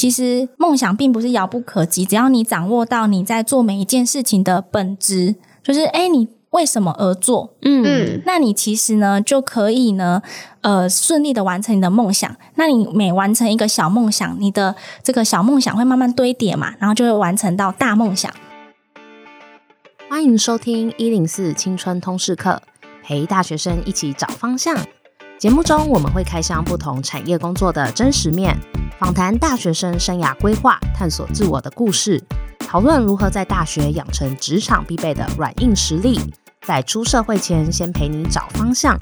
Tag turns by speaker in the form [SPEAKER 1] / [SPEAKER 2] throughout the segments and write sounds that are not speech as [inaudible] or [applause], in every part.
[SPEAKER 1] 其实梦想并不是遥不可及，只要你掌握到你在做每一件事情的本质，就是诶，你为什么而做？嗯，那你其实呢就可以呢，呃，顺利的完成你的梦想。那你每完成一个小梦想，你的这个小梦想会慢慢堆叠嘛，然后就会完成到大梦想。
[SPEAKER 2] 欢迎收听一零四青春通识课，陪大学生一起找方向。节目中我们会开箱不同产业工作的真实面。访谈大学生生涯规划、探索自我的故事，讨论如何在大学养成职场必备的软硬实力，在出社会前先陪你找方向。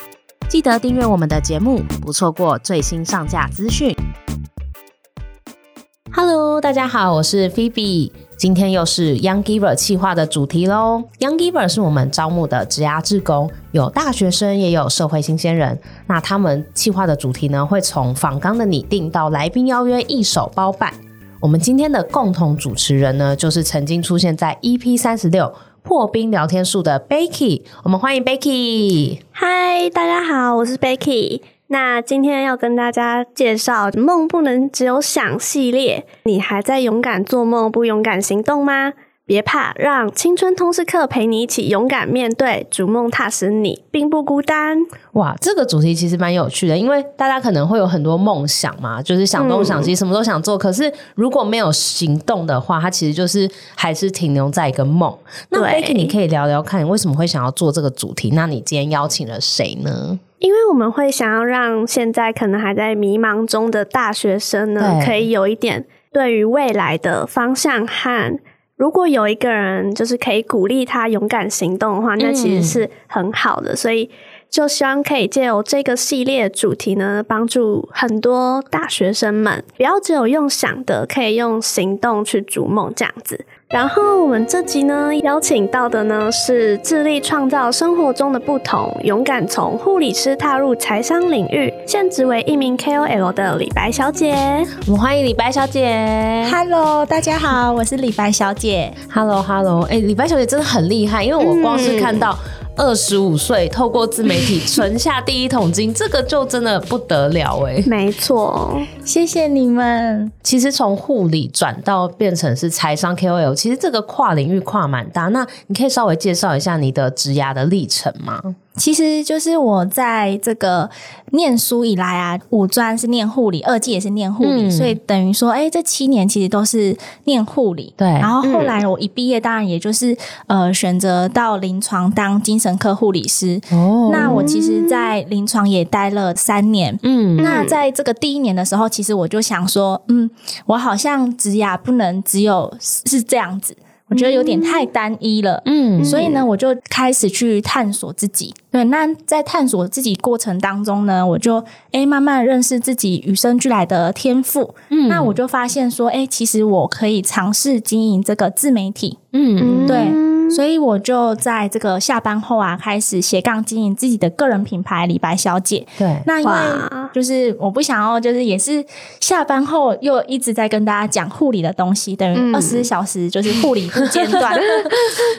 [SPEAKER 2] 记得订阅我们的节目，不错过最新上架资讯。Hello，大家好，我是 Phoebe。今天又是 Young Giver 企划的主题喽。Young Giver 是我们招募的职涯志工，有大学生，也有社会新鲜人。那他们企划的主题呢，会从访纲的拟定到来宾邀约，一手包办。我们今天的共同主持人呢，就是曾经出现在 EP 三十六破冰聊天术的 Becky。我们欢迎 Becky。
[SPEAKER 3] 嗨，大家好，我是 Becky。那今天要跟大家介绍《梦不能只有想》系列，你还在勇敢做梦，不勇敢行动吗？别怕，让青春通识课陪你一起勇敢面对，逐梦踏实，你并不孤单。
[SPEAKER 2] 哇，这个主题其实蛮有趣的，因为大家可能会有很多梦想嘛，就是想东想西，什么都想做。嗯、可是如果没有行动的话，它其实就是还是停留在一个梦。那 Becky，你可以聊聊看，你为什么会想要做这个主题？那你今天邀请了谁呢？
[SPEAKER 3] 因为我们会想要让现在可能还在迷茫中的大学生呢，可以有一点对于未来的方向和。如果有一个人就是可以鼓励他勇敢行动的话，那其实是很好的。嗯、所以就希望可以借由这个系列主题呢，帮助很多大学生们，不要只有用想的，可以用行动去逐梦这样子。然后我们这集呢，邀请到的呢是致力创造生活中的不同，勇敢从护理师踏入财商领域，现职为一名 KOL 的李白小姐。
[SPEAKER 2] 我们欢迎李白小姐。
[SPEAKER 1] Hello，大家好，我是李白小姐。
[SPEAKER 2] Hello，Hello，哎、欸，李白小姐真的很厉害，因为我光是看到。二十五岁透过自媒体 [laughs] 存下第一桶金，这个就真的不得了哎！
[SPEAKER 3] 没错，
[SPEAKER 1] 谢谢你们。
[SPEAKER 2] 其实从护理转到变成是财商 KOL，其实这个跨领域跨蛮大。那你可以稍微介绍一下你的职涯的历程吗？
[SPEAKER 1] 其实就是我在这个念书以来啊，五专是念护理，二技也是念护理，嗯、所以等于说，哎，这七年其实都是念护理。
[SPEAKER 2] 对。
[SPEAKER 1] 然后后来我一毕业，当然也就是呃选择到临床当精神科护理师。哦。那我其实，在临床也待了三年。嗯。那在这个第一年的时候，其实我就想说，嗯，我好像职涯不能只有是这样子。我觉得有点太单一了，嗯，所以呢，我就开始去探索自己。对，那在探索自己过程当中呢，我就诶慢慢认识自己与生俱来的天赋。嗯，那我就发现说，诶其实我可以尝试经营这个自媒体。嗯，对。所以我就在这个下班后啊，开始斜杠经营自己的个人品牌李白小姐。
[SPEAKER 2] 对，
[SPEAKER 1] 那因为就是我不想要，就是也是下班后又一直在跟大家讲护理的东西，等于二十四小时就是护理不间断，[laughs] 嗯、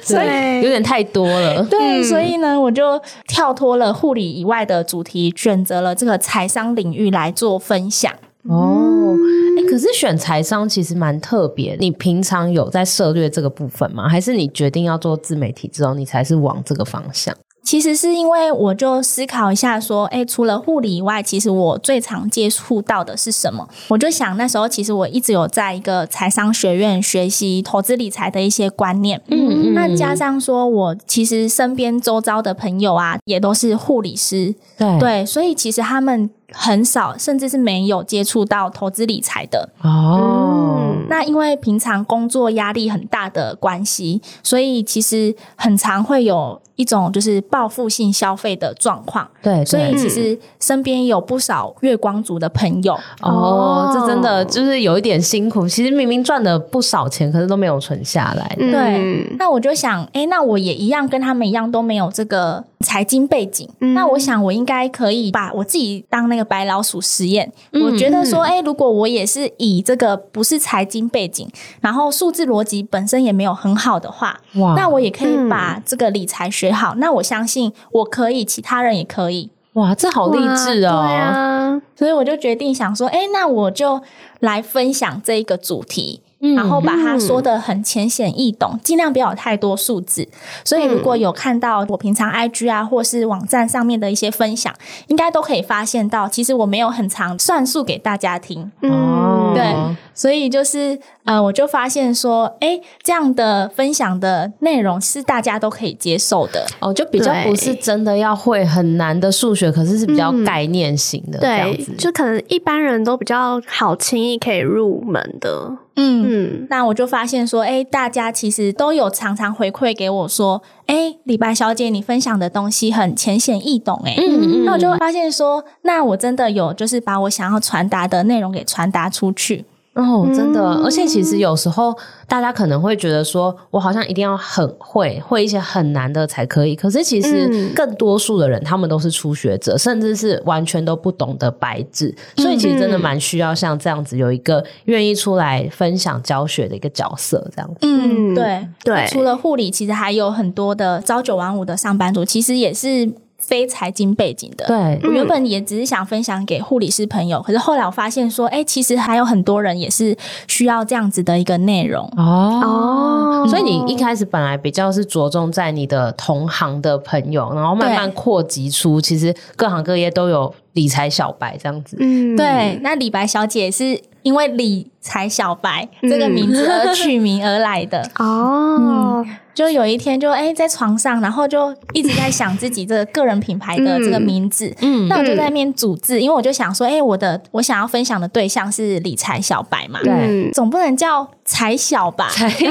[SPEAKER 2] 所以有点太多了。
[SPEAKER 1] 对，所以呢，我就跳脱了护理以外的主题，选择了这个财商领域来做分享。
[SPEAKER 2] 哦，哎、欸，可是选财商其实蛮特别。你平常有在涉略这个部分吗？还是你决定要做自媒体之后，你才是往这个方向？
[SPEAKER 1] 其实是因为我就思考一下，说，哎，除了护理以外，其实我最常接触到的是什么？我就想那时候，其实我一直有在一个财商学院学习投资理财的一些观念。嗯嗯。那加上说我其实身边周遭的朋友啊，也都是护理师。对对，所以其实他们。很少，甚至是没有接触到投资理财的哦。嗯，那因为平常工作压力很大的关系，所以其实很常会有一种就是报复性消费的状况。
[SPEAKER 2] 对，对，
[SPEAKER 1] 所以其实身边有不少月光族的朋友
[SPEAKER 2] 哦，哦，这真的就是有一点辛苦。其实明明赚了不少钱，可是都没有存下来。
[SPEAKER 1] 对，嗯，那我就想，哎，那我也一样跟他们一样都没有这个财经背景。嗯，那我想我应该可以把我自己当那个。白老鼠实验，我觉得说，哎、欸，如果我也是以这个不是财经背景，然后数字逻辑本身也没有很好的话，哇，那我也可以把这个理财学好。那我相信我可以，其他人也可以。
[SPEAKER 2] 哇，这好励志哦！
[SPEAKER 3] 对啊，
[SPEAKER 1] 所以我就决定想说，哎，那我就来分享这一个主题。然后把它说的很浅显易懂，嗯、尽量不要有太多数字。所以如果有看到我平常 IG 啊，或是网站上面的一些分享，应该都可以发现到，其实我没有很常算数给大家听。嗯，对，所以就是呃，我就发现说，哎，这样的分享的内容是大家都可以接受的。
[SPEAKER 2] 哦，就比较不是真的要会很难的数学，可是是比较概念型的这样子。
[SPEAKER 3] 对，就可能一般人都比较好轻易可以入门的。
[SPEAKER 1] 嗯。嗯，那我就发现说，哎，大家其实都有常常回馈给我说，哎，李白小姐，你分享的东西很浅显易懂，哎，嗯。嗯，那我就发现说，那我真的有就是把我想要传达的内容给传达出去。
[SPEAKER 2] 哦，真的，而且其实有时候大家可能会觉得说，我好像一定要很会，会一些很难的才可以。可是其实更多数的人，他们都是初学者，甚至是完全都不懂得白纸。所以其实真的蛮需要像这样子有一个愿意出来分享教学的一个角色，这样子。
[SPEAKER 1] 嗯，对对。除了护理，其实还有很多的朝九晚五的上班族，其实也是。非财经背景的，
[SPEAKER 2] 对，
[SPEAKER 1] 我原本也只是想分享给护理师朋友，可是后来我发现说，哎，其实还有很多人也是需要这样子的一个内容。
[SPEAKER 2] 哦。哦，所以你一开始本来比较是着重在你的同行的朋友，然后慢慢扩及出，其实各行各业都有理财小白这样子。
[SPEAKER 1] 嗯，对，那李白小姐是因为理财小白这个名字而取名而来的 [laughs]
[SPEAKER 3] 哦。
[SPEAKER 1] 就有一天就，哎在床上，然后就一直在想自己这个个人品牌的这个名字。嗯，那我就在那边组字，因为我就想说，哎、欸，我的我想要分享的对象是理财小白嘛，
[SPEAKER 2] 对，
[SPEAKER 1] 总不能叫财小吧？
[SPEAKER 2] 财小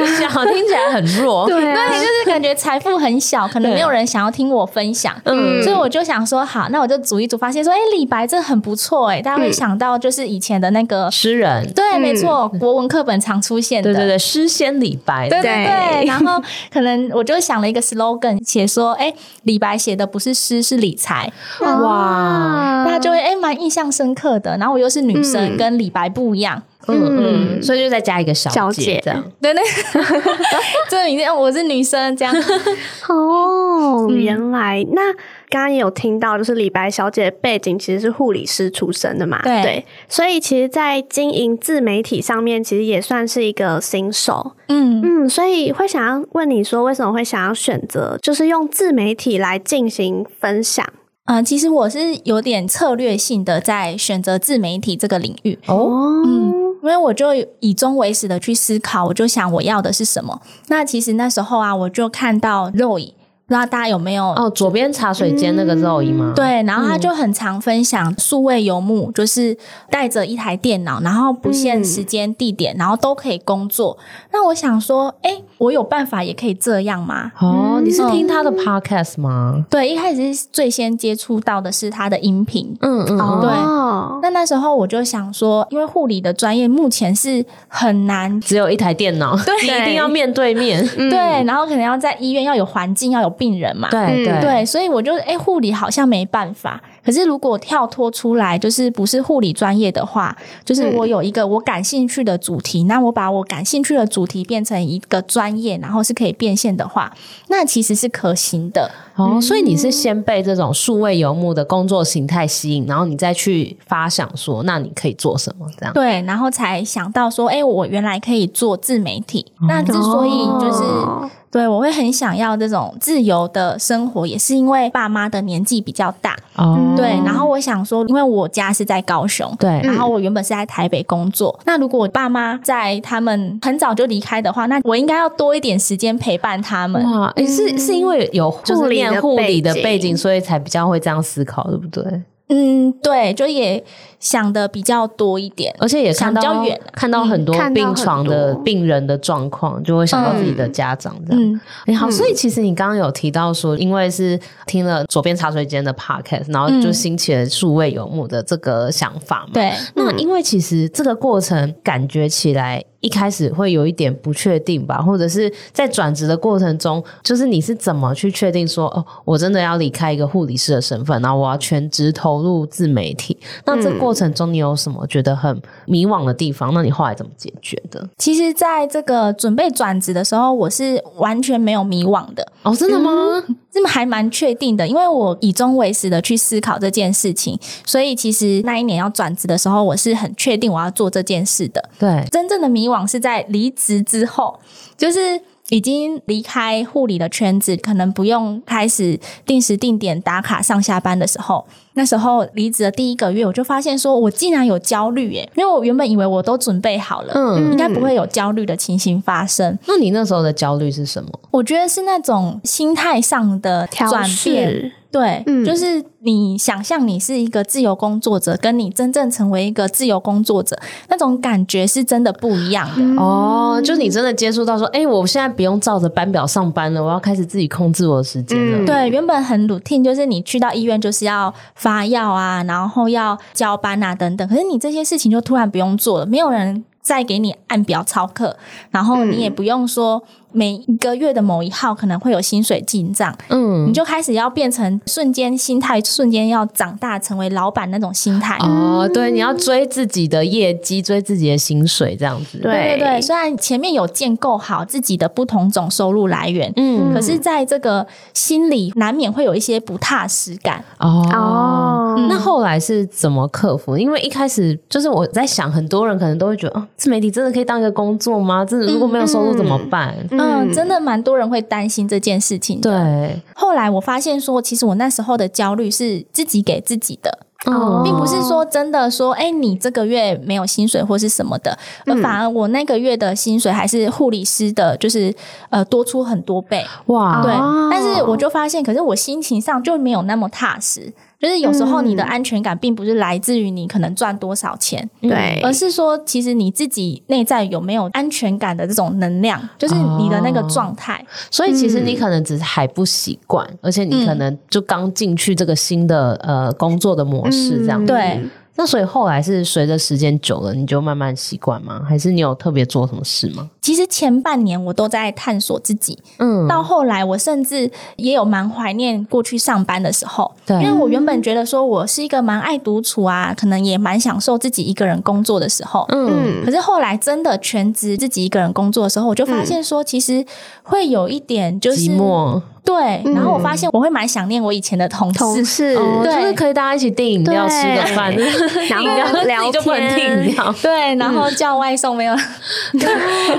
[SPEAKER 2] 听起来很弱，[laughs]
[SPEAKER 1] 对，对，就是感觉财富很小，可能没有人想要听我分享。嗯，所以我就想说，好，那我就组一组，发现说，哎、欸，李白这很不错，哎，大家会想到就是以前的那个
[SPEAKER 2] 诗人，
[SPEAKER 1] 对，没错，国文课本常出现的，
[SPEAKER 2] 对对对，诗仙李白，
[SPEAKER 1] 对对对，然后。可能我就想了一个 slogan，写说，哎，李白写的不是诗，是理财，哇，大家就会哎蛮印象深刻的。然后我又是女生，嗯、跟李白不一样，
[SPEAKER 2] 嗯嗯，所以就再加一个小姐这样，
[SPEAKER 1] 对对，[laughs] 这名字我是女生这样。[laughs]
[SPEAKER 3] 哦，原来。那。刚刚也有听到，就是李白小姐的背景其实是护理师出身的嘛，
[SPEAKER 1] 对，
[SPEAKER 3] 对，所以其实，在经营自媒体上面，其实也算是一个新手，嗯嗯，所以会想要问你说，为什么会想要选择就是用自媒体来进行分享？
[SPEAKER 1] 嗯、呃，其实我是有点策略性的在选择自媒体这个领域
[SPEAKER 2] 哦，
[SPEAKER 1] 嗯，因为我就以终为始的去思考，我就想我要的是什么。那其实那时候啊，我就看到 Zoe。不知道大家有没有
[SPEAKER 2] 哦？左边茶水间那个 Zoe 吗？
[SPEAKER 1] 对，然后他就很常分享数位游牧，就是带着一台电脑，然后不限时间地点，然后都可以工作。那我想说，哎，我有办法也可以这样吗？
[SPEAKER 2] 哦，你是听他的 Podcast 吗？
[SPEAKER 1] 对，一开始是最先接触到的是他的音频。
[SPEAKER 2] 嗯嗯，
[SPEAKER 1] 对。那那时候我就想说，因为护理的专业目前是很难，
[SPEAKER 2] 只有一台电脑，[laughs] 对，你一定要面对面，
[SPEAKER 1] 对，然后可能要在医院要有环境，要有。病人嘛，
[SPEAKER 2] 对对
[SPEAKER 1] 对，所以我就哎，护理好像没办法。可是如果跳脱出来，就是不是护理专业的话，就是我有一个我感兴趣的主题，那我把我感兴趣的主题变成一个专业，然后是可以变现的话，那其实是可行的。
[SPEAKER 2] 哦，所以你是先被这种数位游牧的工作形态吸引，然后你再去发想说，那你可以做什么？这样
[SPEAKER 1] 对，然后才想到说，哎，我原来可以做自媒体。那之所以就是。哦对，我会很想要这种自由的生活，也是因为爸妈的年纪比较大。哦，对，然后我想说，因为我家是在高雄，
[SPEAKER 2] 对，
[SPEAKER 1] 然后我原本是在台北工作。嗯、那如果我爸妈在他们很早就离开的话，那我应该要多一点时间陪伴他们。
[SPEAKER 2] 哇，诶是是因为有就是念护理的背景，所以才比较会这样思考，对不对？
[SPEAKER 1] 嗯，对，就也想的比较多一点，
[SPEAKER 2] 而且也看到
[SPEAKER 1] 比较远，
[SPEAKER 2] 看到很多病床的病人的状况，就会想到自己的家长这样。嗯，欸、好，所以其实你刚刚有提到说，因为是听了左边茶水间的 podcast，然后就兴起了数位游牧的这个想法嘛。
[SPEAKER 1] 对，
[SPEAKER 2] 那因为其实这个过程感觉起来。一开始会有一点不确定吧，或者是在转职的过程中，就是你是怎么去确定说，哦，我真的要离开一个护理师的身份，然后我要全职投入自媒体？那这过程中你有什么觉得很迷惘的地方？那你后来怎么解决的？
[SPEAKER 1] 其实，在这个准备转职的时候，我是完全没有迷惘的。
[SPEAKER 2] 哦，真的吗？
[SPEAKER 1] 这么、嗯、还蛮确定的，因为我以终为始的去思考这件事情，所以其实那一年要转职的时候，我是很确定我要做这件事的。
[SPEAKER 2] 对，
[SPEAKER 1] 真正的迷惘是在离职之后，就是。已经离开护理的圈子，可能不用开始定时定点打卡上下班的时候，那时候离职的第一个月，我就发现说，我竟然有焦虑耶！因为我原本以为我都准备好了，嗯，应该不会有焦虑的情形发生。
[SPEAKER 2] 那你那时候的焦虑是什么？
[SPEAKER 1] 我觉得是那种心态上的转变。对，嗯，就是你想象你是一个自由工作者，跟你真正成为一个自由工作者，那种感觉是真的不一样的。
[SPEAKER 2] 嗯、哦。就你真的接触到说，哎，我现在不用照着班表上班了，我要开始自己控制我的时间了。
[SPEAKER 1] 嗯、对，原本很 routine，就是你去到医院就是要发药啊，然后要交班啊等等，可是你这些事情就突然不用做了，没有人再给你按表操课，然后你也不用说。每一个月的某一号可能会有薪水进账，嗯，你就开始要变成瞬间心态，瞬间要长大成为老板那种心态
[SPEAKER 2] 哦。对，你要追自己的业绩，追自己的薪水，这样子。
[SPEAKER 1] 对对对，虽然前面有建构好自己的不同种收入来源，嗯，可是在这个心里难免会有一些不踏实感
[SPEAKER 2] 哦。哦，嗯，那后来是怎么克服？因为一开始就是我在想，很多人可能都会觉得，哦，自媒体真的可以当一个工作吗？真的如果没有收入怎么办？
[SPEAKER 1] 嗯嗯，真的蛮多人会担心这件事情的。
[SPEAKER 2] 对，
[SPEAKER 1] 后来我发现说，其实我那时候的焦虑是自己给自己的，哦，并不是说真的说，哎，你这个月没有薪水或是什么的，而反而我那个月的薪水还是护理师的，就是呃多出很多倍。哇，对，但是我就发现，可是我心情上就没有那么踏实。就是有时候你的安全感并不是来自于你可能赚多少钱，对，而是说其实你自己内在有没有安全感的这种能量，就是你的那个状态。
[SPEAKER 2] 所以其实你可能只是还不习惯，而且你可能就刚进去这个新的呃工作的模式这样子。
[SPEAKER 1] 对。
[SPEAKER 2] 那所以后来是随着时间久了，你就慢慢习惯吗？还是你有特别做什么事吗？
[SPEAKER 1] 其实前半年我都在探索自己，嗯，到后来我甚至也有蛮怀念过去上班的时候，对，因为我原本觉得说我是一个蛮爱独处啊，可能也蛮享受自己一个人工作的时候，嗯，可是后来真的全职自己一个人工作的时候，我就发现说其实会有一点就是
[SPEAKER 2] 寂寞。
[SPEAKER 1] 对，然后我发现我会蛮想念我以前的同事，同事
[SPEAKER 2] 就是可以大家一起订饮料、吃个饭，[laughs] 然后聊天，
[SPEAKER 1] 对，然后叫外送没有，[laughs]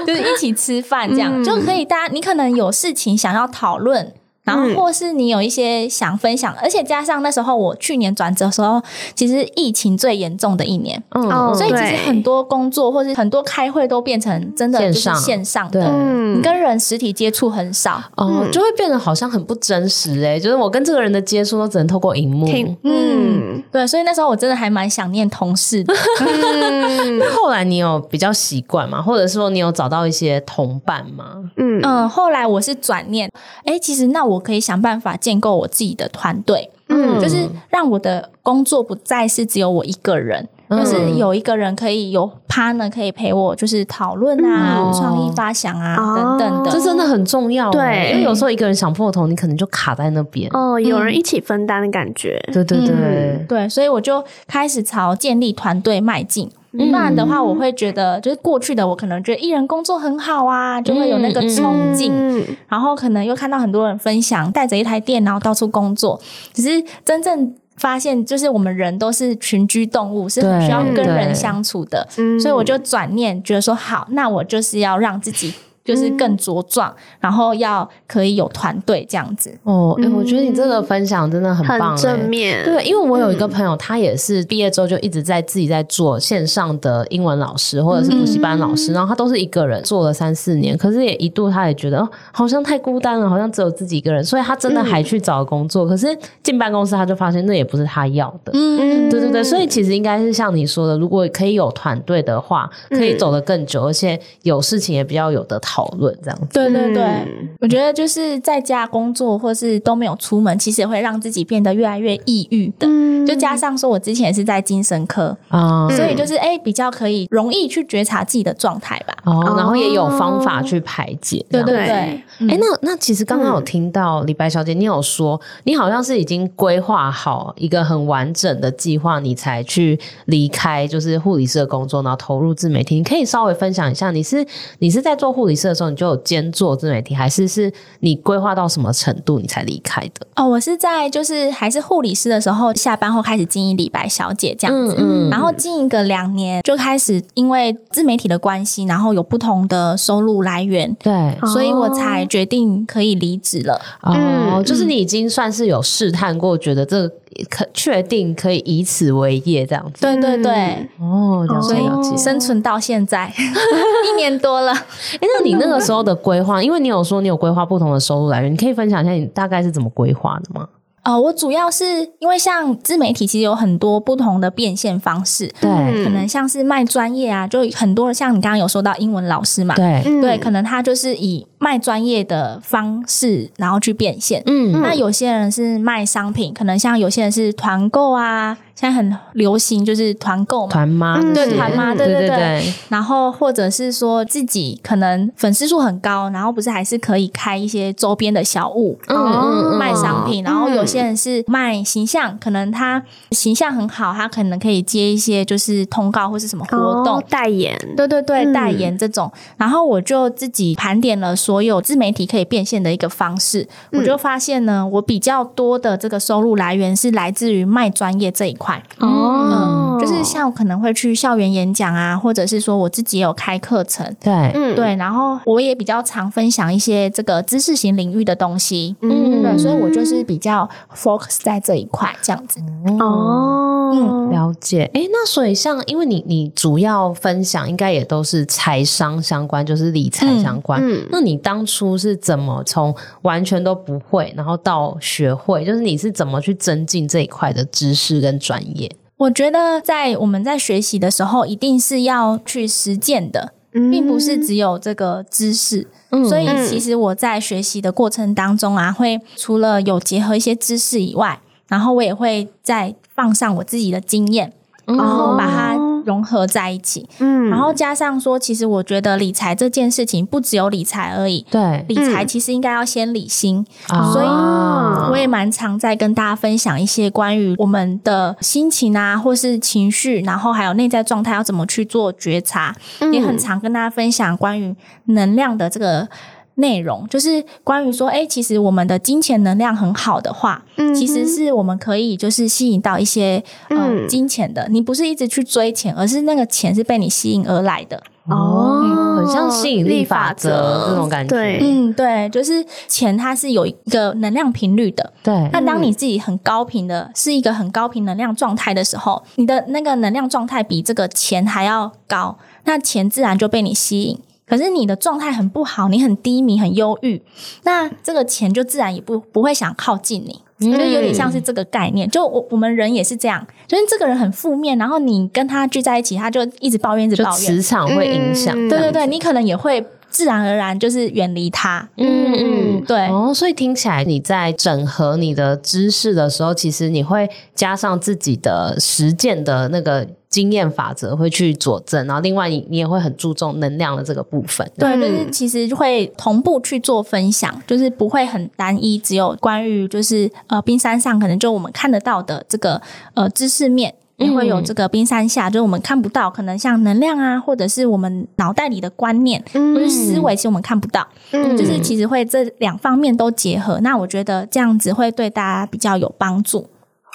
[SPEAKER 1] 就是一起吃饭这样就可以。大家你可能有事情想要讨论。然后或是你有一些想分享，而且加上那时候我去年转职的时候，其实疫情最严重的一年，嗯，所以其实很多工作或是很多开会都变成真的就是线上的，你跟人实体接触很少，
[SPEAKER 2] 哦，就会变得好像很不真实哎，就是我跟这个人的接触都只能透过荧幕，
[SPEAKER 1] 嗯，对，所以那时候我真的还蛮想念同事的。[laughs]
[SPEAKER 2] 那后来你有比较习惯吗？或者说你有找到一些同伴吗？
[SPEAKER 1] 嗯。嗯，后来我是转念，哎，其实那我。可以想办法建构我自己的团队，嗯，就是让我的工作不再是只有我一个人，嗯、就是有一个人可以有 partner 可以陪我，就是讨论啊、创、嗯、意发想啊、哦、等等的，
[SPEAKER 2] 这真的很重要。对，因为有时候一个人想破头，你可能就卡在那边。
[SPEAKER 3] 哦，有人一起分担的感觉。
[SPEAKER 2] 对对对、
[SPEAKER 1] 嗯、对，所以我就开始朝建立团队迈进。不然的话，我会觉得，就是过去的我可能觉得艺人工作很好啊，就会有那个憧憬，嗯嗯、然后可能又看到很多人分享，带着一台电脑到处工作。只是真正发现，就是我们人都是群居动物，是很需要跟人相处的，所以我就转念觉得说，好，那我就是要让自己。就是更茁壮，嗯、然后要可以有团队这样子
[SPEAKER 2] 哦。哎、欸，我觉得你这个分享真的很棒，
[SPEAKER 3] 很正面。
[SPEAKER 2] 对，因为我有一个朋友，他也是毕业之后就一直在自己在做线上的英文老师或者是补习班老师，嗯、然后他都是一个人做了三四年，可是也一度他也觉得哦，好像太孤单了，好像只有自己一个人，所以他真的还去找工作。嗯、可是进办公室他就发现那也不是他要的。嗯，对对对，所以其实应该是像你说的，如果可以有团队的话，可以走得更久，嗯、而且有事情也比较有的讨。讨论这样子，
[SPEAKER 1] 对对对，嗯、我觉得就是在家工作或是都没有出门，其实也会让自己变得越来越抑郁的。嗯、就加上说我之前是在精神科啊，嗯、所以就是哎、欸，比较可以容易去觉察自己的状态吧。
[SPEAKER 2] 哦，然后也有方法去排解。
[SPEAKER 1] 对对对。
[SPEAKER 2] 哎，那那其实刚刚有听到李白小姐，你有说你好像是已经规划好一个很完整的计划，你才去离开就是护理师的工作，然后投入自媒体。你可以稍微分享一下，你是你是在做护理师的时候，你就有兼做自媒体，还是是你规划到什么程度你才离开的？
[SPEAKER 1] 哦，我是在就是还是护理师的时候，下班后开始经营李白小姐这样子，嗯嗯，然后经营个两年，就开始因为自媒体的关系，然后有不同的收入来源，
[SPEAKER 2] 对，
[SPEAKER 1] 所以我才决定可以离职了。
[SPEAKER 2] 哦，嗯，就是你已经算是有试探过，觉得这个。可确定可以以此为业这样子？
[SPEAKER 1] 对对对，
[SPEAKER 2] 哦，
[SPEAKER 1] 所以生存到现在 [laughs] 一年多了。
[SPEAKER 2] 哎，那你那个时候的规划，因为你有说你有规划不同的收入来源，你可以分享一下你大概是怎么规划的吗？
[SPEAKER 1] 哦，我主要是因为像自媒体，其实有很多不同的变现方式。
[SPEAKER 2] 对，
[SPEAKER 1] 可能像是卖专业啊，就很多像你刚刚有说到英文老师嘛，
[SPEAKER 2] 对
[SPEAKER 1] 对，可能他就是以卖专业的方式，然后去变现。嗯，那有些人是卖商品，可能像有些人是团购啊。现在很流行，就是团购嘛，
[SPEAKER 2] 团妈，
[SPEAKER 1] 对团妈，对对对。然后或者是说自己可能粉丝数很高，然后不是还是可以开一些周边的小物，嗯嗯，卖商品。然后有些人是卖形象，可能他形象很好，他可能可以接一些就是通告或是什么活动
[SPEAKER 3] 代言，
[SPEAKER 1] 对对对，代言这种。然后我就自己盘点了所有自媒体可以变现的一个方式，我就发现呢，我比较多的这个收入来源是来自于卖专业这一块。哦、嗯，就是像我可能会去校园演讲啊，或者是说我自己有开课程，
[SPEAKER 2] 对，
[SPEAKER 1] 嗯，对，然后我也比较常分享一些这个知识型领域的东西，嗯，对，所以我就是比较 focus 在这一块这样子。
[SPEAKER 2] 哦，嗯，了解。哎，那所以像因为你你主要分享应该也都是财商相关，就是理财相关。嗯，那你当初是怎么从完全都不会，然后到学会，就是你是怎么去增进这一块的知识跟专业？
[SPEAKER 1] 我觉得在我们在学习的时候，一定是要去实践的，并不是只有这个知识。嗯，所以其实我在学习的过程当中啊，会除了有结合一些知识以外，然后我也会再放上我自己的经验，然后把它。融合在一起，嗯，然后加上说，其实我觉得理财这件事情不只有理财而已，
[SPEAKER 2] 对，
[SPEAKER 1] 理财其实应该要先理心，嗯、所以我也蛮常在跟大家分享一些关于我们的心情啊，或是情绪，然后还有内在状态要怎么去做觉察，嗯、也很常跟大家分享关于能量的这个。内容就是关于说，哎，其实我们的金钱能量很好的话，嗯，其实是我们可以就是吸引到一些嗯、呃、金钱的。你不是一直去追钱，而是那个钱是被你吸引而来的。
[SPEAKER 2] 哦，嗯、很像吸引力法则这种感觉。
[SPEAKER 1] 对，嗯，对，就是钱它是有一个能量频率的。
[SPEAKER 2] 对，
[SPEAKER 1] 那当你自己很高频的，是一个很高频能量状态的时候，你的那个能量状态比这个钱还要高，那钱自然就被你吸引。可是你的状态很不好，你很低迷、很忧郁，那这个钱就自然也不不会想靠近你，嗯、就有点像是这个概念。就我我们人也是这样，就是这个人很负面，然后你跟他聚在一起，他就一直抱怨，一直抱怨，
[SPEAKER 2] 磁场会影响。
[SPEAKER 1] 嗯、对对对，你可能也会。自然而然就是远离他，嗯嗯，对。
[SPEAKER 2] 哦，所以听起来你在整合你的知识的时候，其实你会加上自己的实践的那个经验法则，会去佐证，然后另外你你也会很注重能量的这个部分，
[SPEAKER 1] 对，就是其实会同步去做分享，就是不会很单一，只有关于就是呃冰山上可能就我们看得到的这个呃知识面。也会有这个冰山下，嗯、就是我们看不到，可能像能量啊，或者是我们脑袋里的观念，嗯、或者思维，其实我们看不到。嗯，就是其实会这两方面都结合，那我觉得这样子会对大家比较有帮助。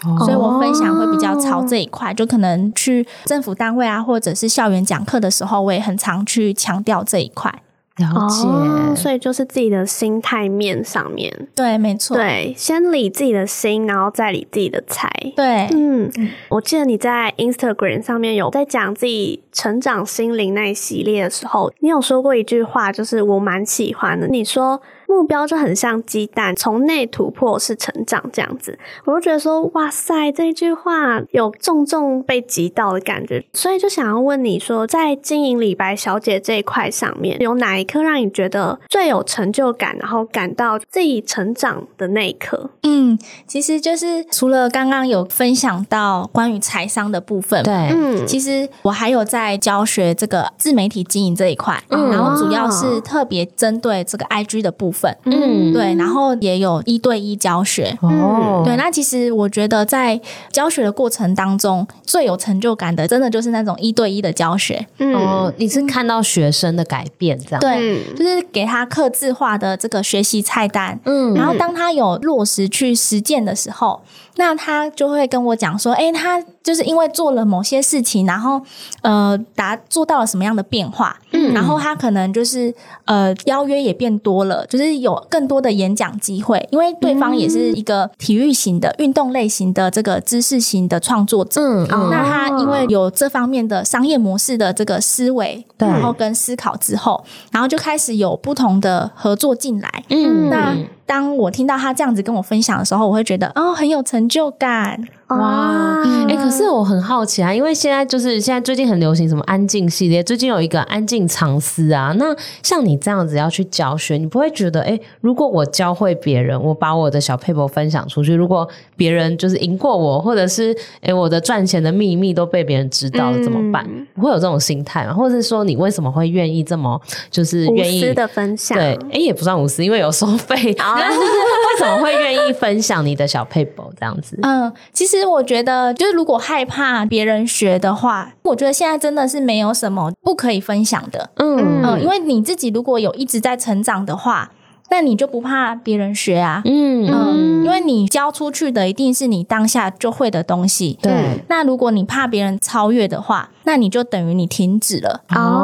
[SPEAKER 1] 哦、所以我分享会比较朝这一块，就可能去政府单位啊，或者是校园讲课的时候，我也很常去强调这一块。
[SPEAKER 2] 了解，
[SPEAKER 3] 哦，所以就是自己的心态面上面，
[SPEAKER 1] 对，没错，
[SPEAKER 3] 对，先理自己的心，然后再理自己的财，
[SPEAKER 1] 对，
[SPEAKER 3] 嗯，我记得你在 Instagram 上面有在讲自己成长心灵那一系列的时候，你有说过一句话，就是我蛮喜欢的，你说。目标就很像鸡蛋，从内突破是成长这样子，我就觉得说，哇塞，这句话有重重被击到的感觉，所以就想要问你说，在经营李白小姐这一块上面，有哪一刻让你觉得最有成就感，然后感到自己成长的那一刻？
[SPEAKER 1] 嗯，其实就是除了刚刚有分享到关于财商的部分，
[SPEAKER 2] 对，
[SPEAKER 1] 嗯，其实我还有在在教学这个自媒体经营这一块，嗯、然后主要是特别针对这个 IG 的部分，嗯，对，然后也有一对一教学，哦，对，那其实我觉得在教学的过程当中，最有成就感的，真的就是那种一对一的教学，
[SPEAKER 2] 嗯，哦、你是看到学生的改变这样，
[SPEAKER 1] 对，就是给他刻字化的这个学习菜单，嗯，然后当他有落实去实践的时候。那他就会跟我讲说，哎、欸，他就是因为做了某些事情，然后呃，达做到了什么样的变化，嗯，然后他可能就是呃，邀约也变多了，就是有更多的演讲机会，因为对方也是一个体育型的、运动类型的这个知识型的创作者，嗯，那他因为有这方面的商业模式的这个思维，然后跟思考之后，然后就开始有不同的合作进来，嗯，那。当我听到他这样子跟我分享的时候，我会觉得哦，很有成就感。
[SPEAKER 2] 哇，哎、欸，可是我很好奇啊，因为现在就是现在最近很流行什么安静系列，最近有一个安静藏私啊。那像你这样子要去教学，你不会觉得哎、欸，如果我教会别人，我把我的小撇步分享出去，如果别人就是赢过我，或者是哎、欸、我的赚钱的秘密都被别人知道了，怎么办？不、嗯、会有这种心态吗？或者是说你为什么会愿意这么就是愿意
[SPEAKER 3] 无私的分享？
[SPEAKER 2] 对，哎、欸，也不算无私，因为有收费。但是 [laughs] 为什么会愿意分享你的小撇步这样子？
[SPEAKER 1] 嗯，其实。我觉得，就是如果害怕别人学的话，我觉得现在真的是没有什么不可以分享的。嗯嗯，因为你自己如果有一直在成长的话，那你就不怕别人学啊。嗯嗯，因为你教出去的一定是你当下就会的东西。对。那如果你怕别人超越的话，那你就等于你停止了。
[SPEAKER 3] 哦，对。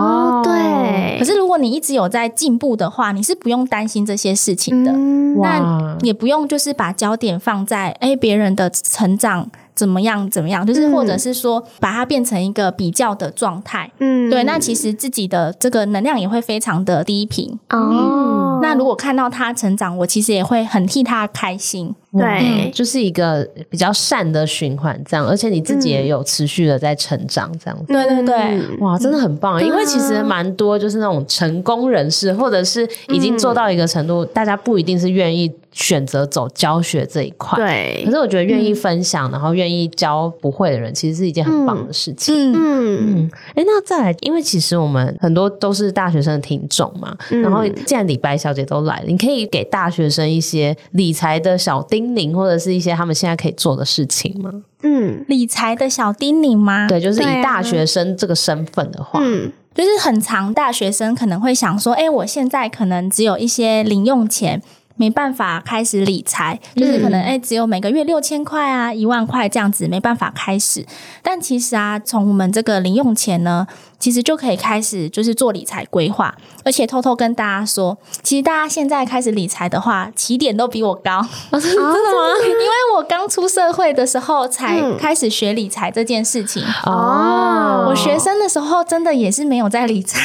[SPEAKER 1] 可是如果你一直有在进步的话，你是不用担心这些事情的。嗯、那也不用就是把焦点放在哎别人的成长。怎么样？怎么样？就是或者是说，把它变成一个比较的状态。嗯，对。那其实自己的这个能量也会非常的低频。哦。那如果看到他成长，我其实也会很替他开心。
[SPEAKER 3] 对、
[SPEAKER 2] 嗯，就是一个比较善的循环，这样，而且你自己也有持续的在成长，这样子。
[SPEAKER 1] 对对对，
[SPEAKER 2] 哇，真的很棒！嗯、因为其实蛮多就是那种成功人士，或者是已经做到一个程度，嗯、大家不一定是愿意选择走教学这一块。对。可是我觉得愿意分享，嗯、然后愿意教不会的人，其实是一件很棒的事情。嗯嗯。哎、嗯，那再来，因为其实我们很多都是大学生的听众嘛，嗯、然后既然李白小姐都来了，你可以给大学生一些理财的小叮叮咛或者是一些他们现在可以做的事情吗？
[SPEAKER 1] 嗯，理财的小叮咛吗？
[SPEAKER 2] 对，就是以大学生这个身份的话，
[SPEAKER 1] 嗯，就是很常大学生可能会想说，哎，我现在可能只有一些零用钱，没办法开始理财，就是可能哎，只有每个月六千块啊，一万块这样子，没办法开始。但其实啊，从我们这个零用钱呢。其实就可以开始，就是做理财规划，而且偷偷跟大家说，其实大家现在开始理财的话，起点都比我高。
[SPEAKER 2] 哦、真的吗？[laughs]
[SPEAKER 1] 因为我刚出社会的时候才开始学理财这件事情。
[SPEAKER 2] 哦，
[SPEAKER 1] 我学生的时候真的也是没有在理财。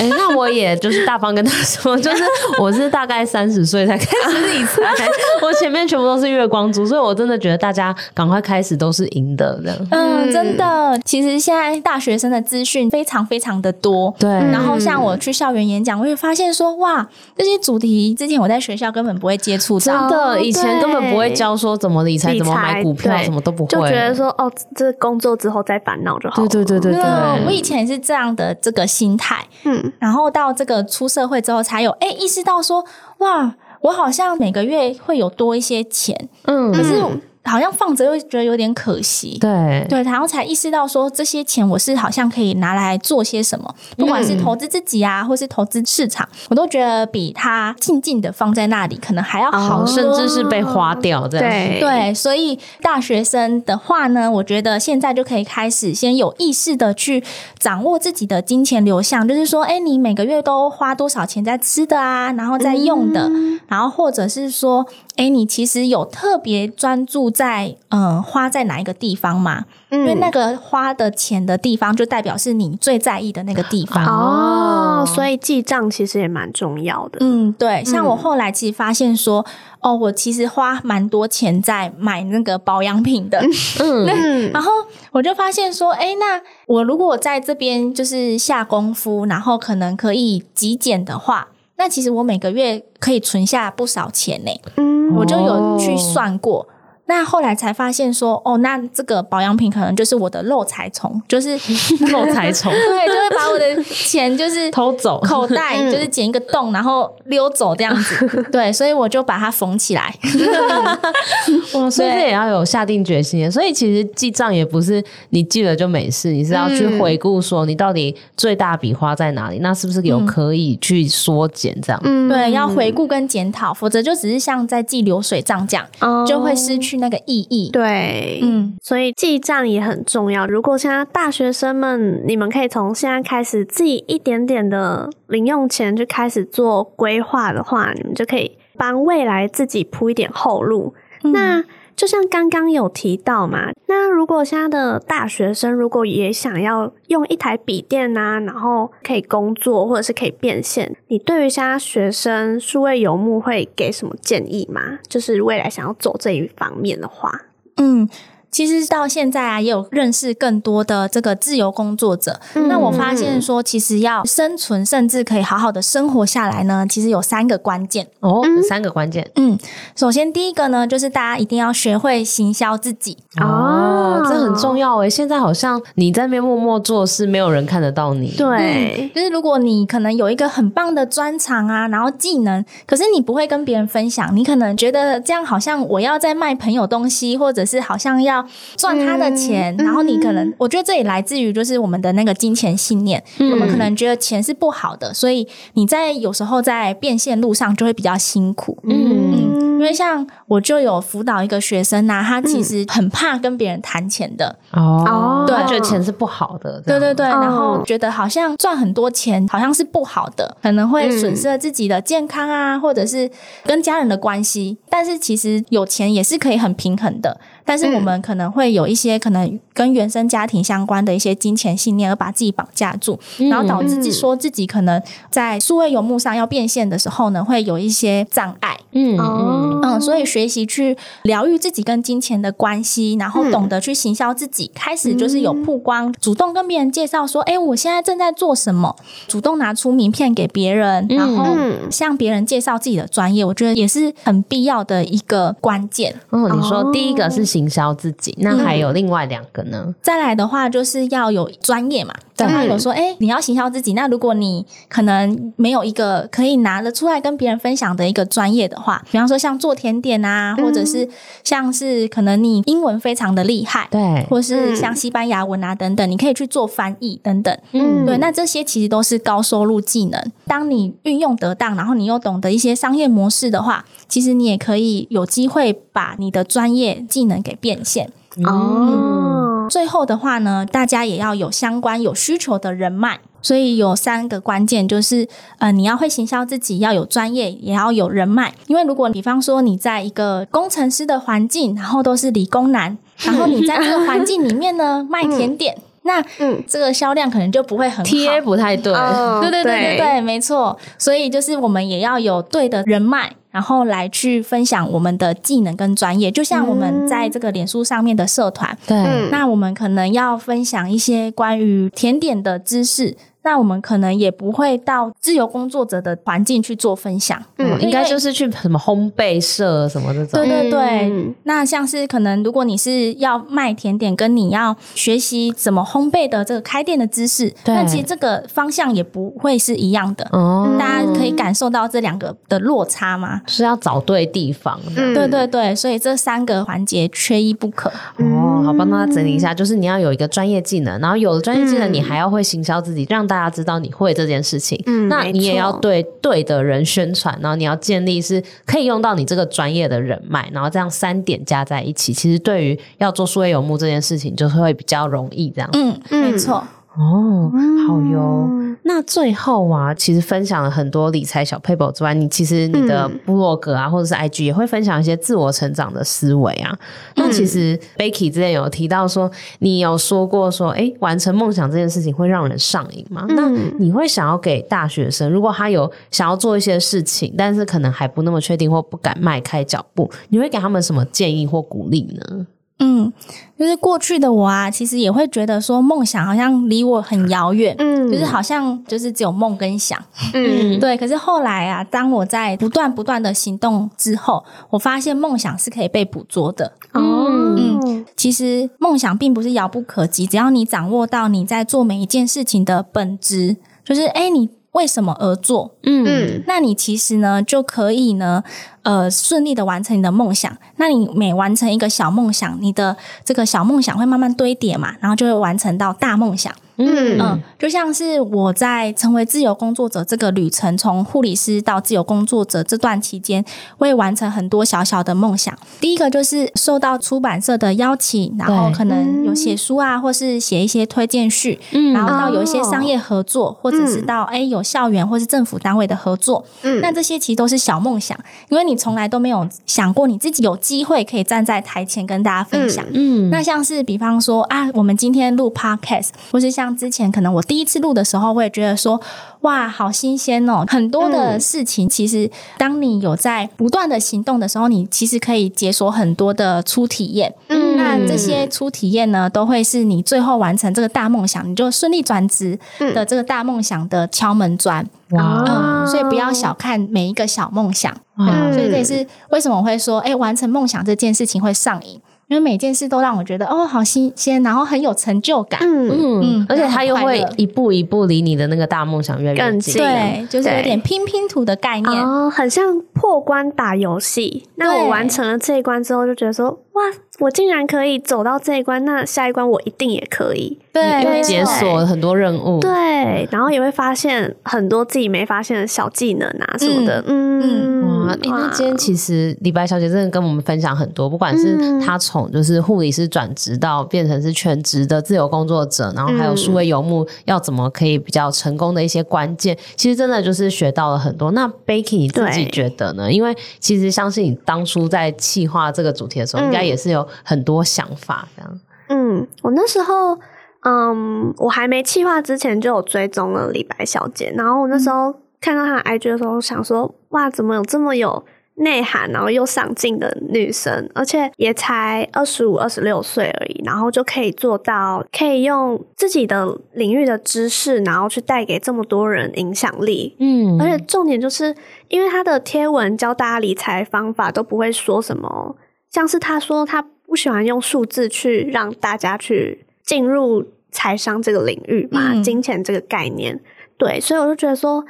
[SPEAKER 2] 哎，那我也就是大方跟他说，就是我是大概三十岁才开始理财，[laughs] 我前面全部都是月光族，所以我真的觉得大家赶快开始都是赢的这样。
[SPEAKER 1] 嗯，真的，其实现在大学生的资讯非常。非常的多，
[SPEAKER 2] 对。
[SPEAKER 1] 然后像我去校园演讲，我会发现说，哇，这些主题之前我在学校根本不会接触到，
[SPEAKER 2] 真的，以前根本不会教说怎么理财、怎么买股票，什么都不会，
[SPEAKER 3] 就觉得说，哦，这工作之后再烦恼就好。
[SPEAKER 2] 对对对对对，
[SPEAKER 1] 我以前是这样的这个心态，嗯。然后到这个出社会之后，才有哎意识到说，哇，我好像每个月会有多一些钱，嗯，可是。好像放着又觉得有点可惜，
[SPEAKER 2] 对。
[SPEAKER 1] 对，然后才意识到说，这些钱我是好像可以拿来做些什么，不管是投资自己啊，或是投资市场，我都觉得比它静静的放在那里可能还要好，
[SPEAKER 2] 甚至是被花掉这样。
[SPEAKER 1] 对。对，所以大学生的话呢，我觉得现在就可以开始先有意识的去掌握自己的金钱流向，就是说，哎，你每个月都花多少钱在吃的啊，然后在用的，然后或者是说。哎，你其实有特别专注在嗯、呃、花在哪一个地方嘛？嗯、因为那个花的钱的地方，就代表是你最在意的那个地方
[SPEAKER 3] 哦。所以记账其实也蛮重要的。
[SPEAKER 1] 嗯，对。像我后来其实发现说，嗯、哦，我其实花蛮多钱在买那个保养品的。[laughs] [laughs] 嗯，然后我就发现说，哎，那我如果在这边就是下功夫，然后可能可以极简的话。那其实我每个月可以存下不少钱呢，嗯，我就有去算过。那后来才发现说，哦，那这个保养品可能就是我的漏财虫，就是 [laughs] [laughs]
[SPEAKER 2] 漏财虫，
[SPEAKER 1] 对，就会把我的钱就是 [laughs]
[SPEAKER 2] 偷走，
[SPEAKER 1] 口袋就是剪一个洞，然后溜走这样子。对，所以我就把它缝起来。
[SPEAKER 2] 哇，所以这也要有下定决心。所以其实记账也不是你记了就没事，你是要去回顾说你到底最大笔花在哪里，那是不是有可以去缩减这样？
[SPEAKER 1] 嗯，对，要回顾跟检讨，否则就只是像在记流水账这样，哦，就会失去。那个意义，
[SPEAKER 3] 对，嗯，所以记账也很重要。如果现在大学生们，你们可以从现在开始自己一点点的零用钱就开始做规划的话，你们就可以帮未来自己铺一点后路。嗯、那就像刚刚有提到嘛，那如果现在的大学生如果也想要用一台笔电啊，然后可以工作或者是可以变现，你对于现在学生数位游牧会给什么建议吗？就是未来想要走这一方面的话，
[SPEAKER 1] 嗯。其实到现在啊，也有认识更多的这个自由工作者。嗯、那我发现说，其实要生存，甚至可以好好的生活下来呢，其实有三个关键
[SPEAKER 2] 哦，有三个关键。
[SPEAKER 1] 嗯，首先第一个呢，就是大家一定要学会行销自己
[SPEAKER 2] 哦，这很重要诶。现在好像你在那边默默做事，没有人看得到你。
[SPEAKER 3] 对、
[SPEAKER 1] 嗯，就是如果你可能有一个很棒的专长啊，然后技能，可是你不会跟别人分享，你可能觉得这样好像我要在卖朋友东西，或者是好像要。赚他的钱，嗯、然后你可能，我觉得这也来自于就是我们的那个金钱信念，嗯、我们可能觉得钱是不好的，所以你在有时候在变现路上就会比较辛苦。嗯，嗯，因为像我就有辅导一个学生呐、啊，他其实很怕跟别人谈钱的。
[SPEAKER 2] 哦，对，他觉得钱是不好的，
[SPEAKER 1] 对对对，然后觉得好像赚很多钱好像是不好的，可能会损失了自己的健康啊，或者是跟家人的关系，但是其实有钱也是可以很平衡的。但是我们可能会有一些可能跟原生家庭相关的一些金钱信念，而把自己绑架住，然后导致自己说自己可能在数位游牧上要变现的时候呢，会有一些障碍。嗯嗯嗯，所以学习去疗愈自己跟金钱的关系，然后懂得去行销自己，开始就是有曝光，主动跟别人介绍说：“哎，我现在正在做什么？”主动拿出名片给别人，然后向别人介绍自己的专业，我觉得也是很必要的一个关键。
[SPEAKER 2] 哦，你说第一个是行销自己，那还有另外两个呢？
[SPEAKER 1] 再来的话就是要有专业嘛。刚刚有说，哎，你要行销自己，那如果你可能没有一个可以拿得出来跟别人分享的一个专业的话，比方说像做甜点啊，或者是像是可能你英文非常的厉害，
[SPEAKER 2] 对，
[SPEAKER 1] 或是像西班牙文啊等等，你可以去做翻译等等，嗯，对，那这些其实都是高收入技能。当你运用得当，然后你又懂得一些商业模式的话，其实你也可以有机会把你的专业技能给变现。哦，最后的话呢，大家也要有相关有需求的人脉，所以有三个关键，就是呃，你要会行销自己，要有专业，也要有人脉。因为如果比方说你在一个工程师的环境，然后都是理工男，然后你在这个环境里面呢卖甜点，嗯、那嗯，这个销量可能就不会很好，
[SPEAKER 2] 贴不太对。
[SPEAKER 1] 哦、对对对对对，没错。所以就是我们也要有对的人脉。然后来去分享我们的技能跟专业，就像我们在这个脸书上面的社团，
[SPEAKER 2] 对，
[SPEAKER 1] 那我们可能要分享一些关于甜点的知识。那我们可能也不会到自由工作者的环境去做分享，
[SPEAKER 2] 嗯，应该就是去什么烘焙社什么这种。
[SPEAKER 1] 对对对，嗯、那像是可能如果你是要卖甜点，跟你要学习怎么烘焙的这个开店的知识，那其实这个方向也不会是一样的。哦，大家可以感受到这两个的落差吗？
[SPEAKER 2] 是要找对地方。
[SPEAKER 1] 嗯，对对对，所以这三个环节缺一不可。
[SPEAKER 2] 哦，好，帮大家整理一下，就是你要有一个专业技能，然后有了专业技能，你还要会行销自己，让大家知道你会这件事情，嗯，那你也要对对的人宣传，然后你要建立是可以用到你这个专业的人脉，然后这样三点加在一起，其实对于要做数位游牧这件事情，就是会比较容易这样。
[SPEAKER 1] 嗯，没错。
[SPEAKER 2] 哦，好哟。那最后啊，其实分享了很多理财小撇步之外，你其实你的部落格啊，或者是 IG 也会分享一些自我成长的思维啊。嗯、那其实 Becky 之前有提到说，你有说过说，哎，完成梦想这件事情会让人上瘾吗？嗯、那你会想要给大学生，如果他有想要做一些事情，但是可能还不那么确定或不敢迈开脚步，你会给他们什么建议或鼓励呢？
[SPEAKER 1] 嗯，就是过去的我啊，其实也会觉得说梦想好像离我很遥远，嗯，就是好像就是只有梦跟想，嗯，对。可是后来啊，当我在不断不断的行动之后，我发现梦想是可以被捕捉的。哦，嗯，其实梦想并不是遥不可及，只要你掌握到你在做每一件事情的本质，就是诶，你为什么而做？嗯，那你其实呢就可以呢。呃，顺利的完成你的梦想。那你每完成一个小梦想，你的这个小梦想会慢慢堆叠嘛，然后就会完成到大梦想。嗯嗯，就像是我在成为自由工作者这个旅程，从护理师到自由工作者这段期间，我也完成很多小小的梦想。第一个就是受到出版社的邀请，然后可能有写书啊，或是写一些推荐序，嗯，然后到有一些商业合作，或者是到诶有校园或是政府单位的合作。嗯，那这些其实都是小梦想，因为你从来都没有想过你自己有机会可以站在台前跟大家分享。嗯，那像是比方说啊，我们今天录 Podcast，或是像之前可能我第一次录的时候，我也觉得说哇，好新鲜哦！很多的事情，其实当你有在不断的行动的时候，你其实可以解锁很多的初体验。嗯，那这些初体验呢，都会是你最后完成这个大梦想，你就顺利转职的这个大梦想的敲门砖。哇、嗯，所以不要小看每一个小梦想。嗯，所以这也是为什么我会说，哎，完成梦想这件事情会上瘾。因为每件事都让我觉得哦，好新鲜，然后很有成就感。嗯
[SPEAKER 2] 嗯，而且它又会一步一步离你的那个大梦想越来越近。
[SPEAKER 1] 对，就是有点拼拼图的概念，
[SPEAKER 3] 哦，很像破关打游戏。那我完成了这一关之后，就觉得说哇。我竟然可以走到这一关，那下一关我一定也可以。
[SPEAKER 1] 对，
[SPEAKER 2] 解锁很多任务。
[SPEAKER 3] 对，然后也会发现很多自己没发现的小技能啊什么的。嗯
[SPEAKER 2] 嗯，哇，那今天其实李白小姐真的跟我们分享很多，不管是她从就是护理师转职到变成是全职的自由工作者，然后还有数位游牧要怎么可以比较成功的一些关键，其实真的就是学到了很多。那 Becky 你自己觉得呢？因为其实相信你当初在企划这个主题的时候，应该也是有。很多想法，这样。
[SPEAKER 3] 嗯，我那时候，嗯，我还没气化之前就有追踪了李白小姐，然后我那时候看到她的 IG 的时候，想说，哇，怎么有这么有内涵，然后又上进的女生，而且也才二十五、二十六岁而已，然后就可以做到，可以用自己的领域的知识，然后去带给这么多人影响力。嗯，而且重点就是因为她的贴文教大家理财方法，都不会说什么，像是他说他。不喜欢用数字去让大家去进入财商这个领域嘛，嗯、金钱这个概念，对，所以我就觉得说，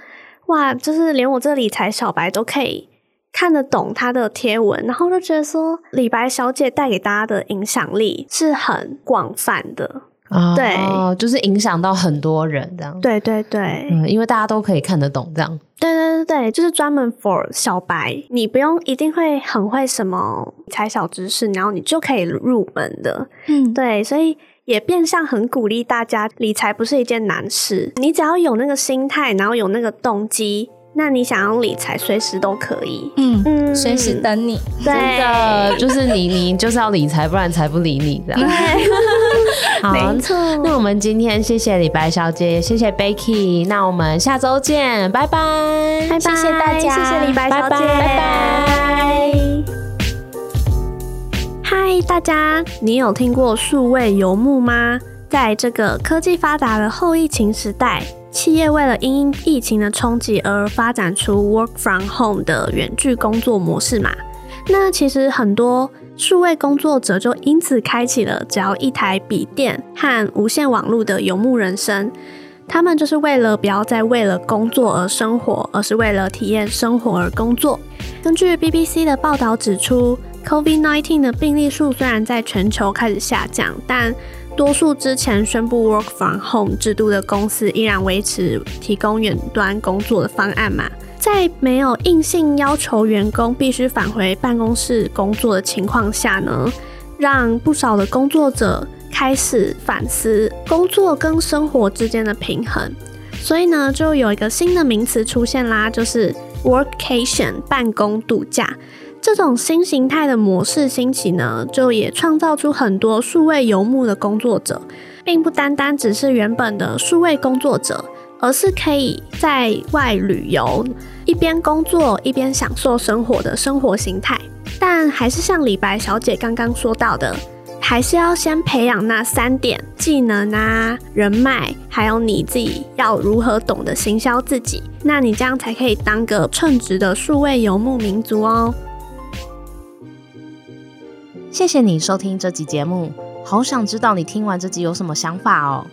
[SPEAKER 3] 哇，就是连我这理财小白都可以看得懂他的贴文，然后就觉得说，李白小姐带给大家的影响力是很广泛的。哦，对，
[SPEAKER 2] 就是影响到很多人这样。
[SPEAKER 3] 对对对，
[SPEAKER 2] 嗯，因为大家都可以看得懂这样。
[SPEAKER 3] 对对对对，就是专门 for 小白，你不用一定会很会什么财小知识，然后你就可以入门的。嗯，对，所以也变相很鼓励大家，理财不是一件难事，你只要有那个心态，然后有那个动机。那你想要理财，随时都可以，
[SPEAKER 1] 嗯嗯，随时等你。
[SPEAKER 3] 对
[SPEAKER 2] 真的，就是你，你就是要理财，不然才不理你这样。对，[laughs] 好，没错。那我们今天谢谢李白小姐，谢谢 Becky，那我们下周见，拜拜，
[SPEAKER 3] 拜拜，谢谢大家，谢谢李白小姐，拜拜。嗨，大家，你有听过数位游牧吗？在这个科技发达的后疫情时代。企业为了因疫情的冲击而发展出 work from home 的远距工作模式嘛。那其实很多数位工作者就因此开启了只要一台笔电和无线网络的游牧人生。他们就是为了不要再为了工作而生活，而是为了体验生活而工作。根据 BBC 的报道指出，COVID-19 的病例数虽然在全球开始下降，但多数之前宣布 work from home 制度的公司依然维持提供远端工作的方案嘛。在没有硬性要求员工必须返回办公室工作的情况下呢，让不少的工作者开始反思工作跟生活之间的平衡。所以呢，就有一个新的名词出现啦，就是 workcation 办公度假。这种新形态的模式兴起呢，就也创造出很多数位游牧的工作者，并不单单只是原本的数位工作者，而是可以在外旅游，一边工作一边享受生活的生活形态。但还是像李白小姐刚刚说到的，还是要先培养那三点技能啊、人脉，还有你自己要如何懂得行销自己，那你这样才可以当个称职的数位游牧民族哦。
[SPEAKER 2] 谢谢你收听这集节目，好想知道你听完这集有什么想法哦。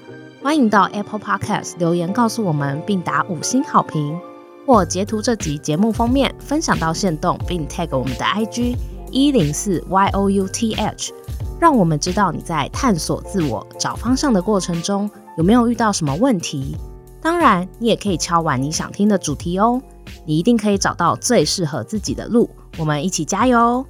[SPEAKER 2] 欢迎到 Apple Podcast 留言告诉我们，并打五星好评，或截图这集节目封面分享到限动，并 tag 我们的 IG 一零四 youth，让我们知道你在探索自我、找方向的过程中有没有遇到什么问题。当然，你也可以敲完你想听的主题哦，你一定可以找到最适合自己的路。我们一起加油！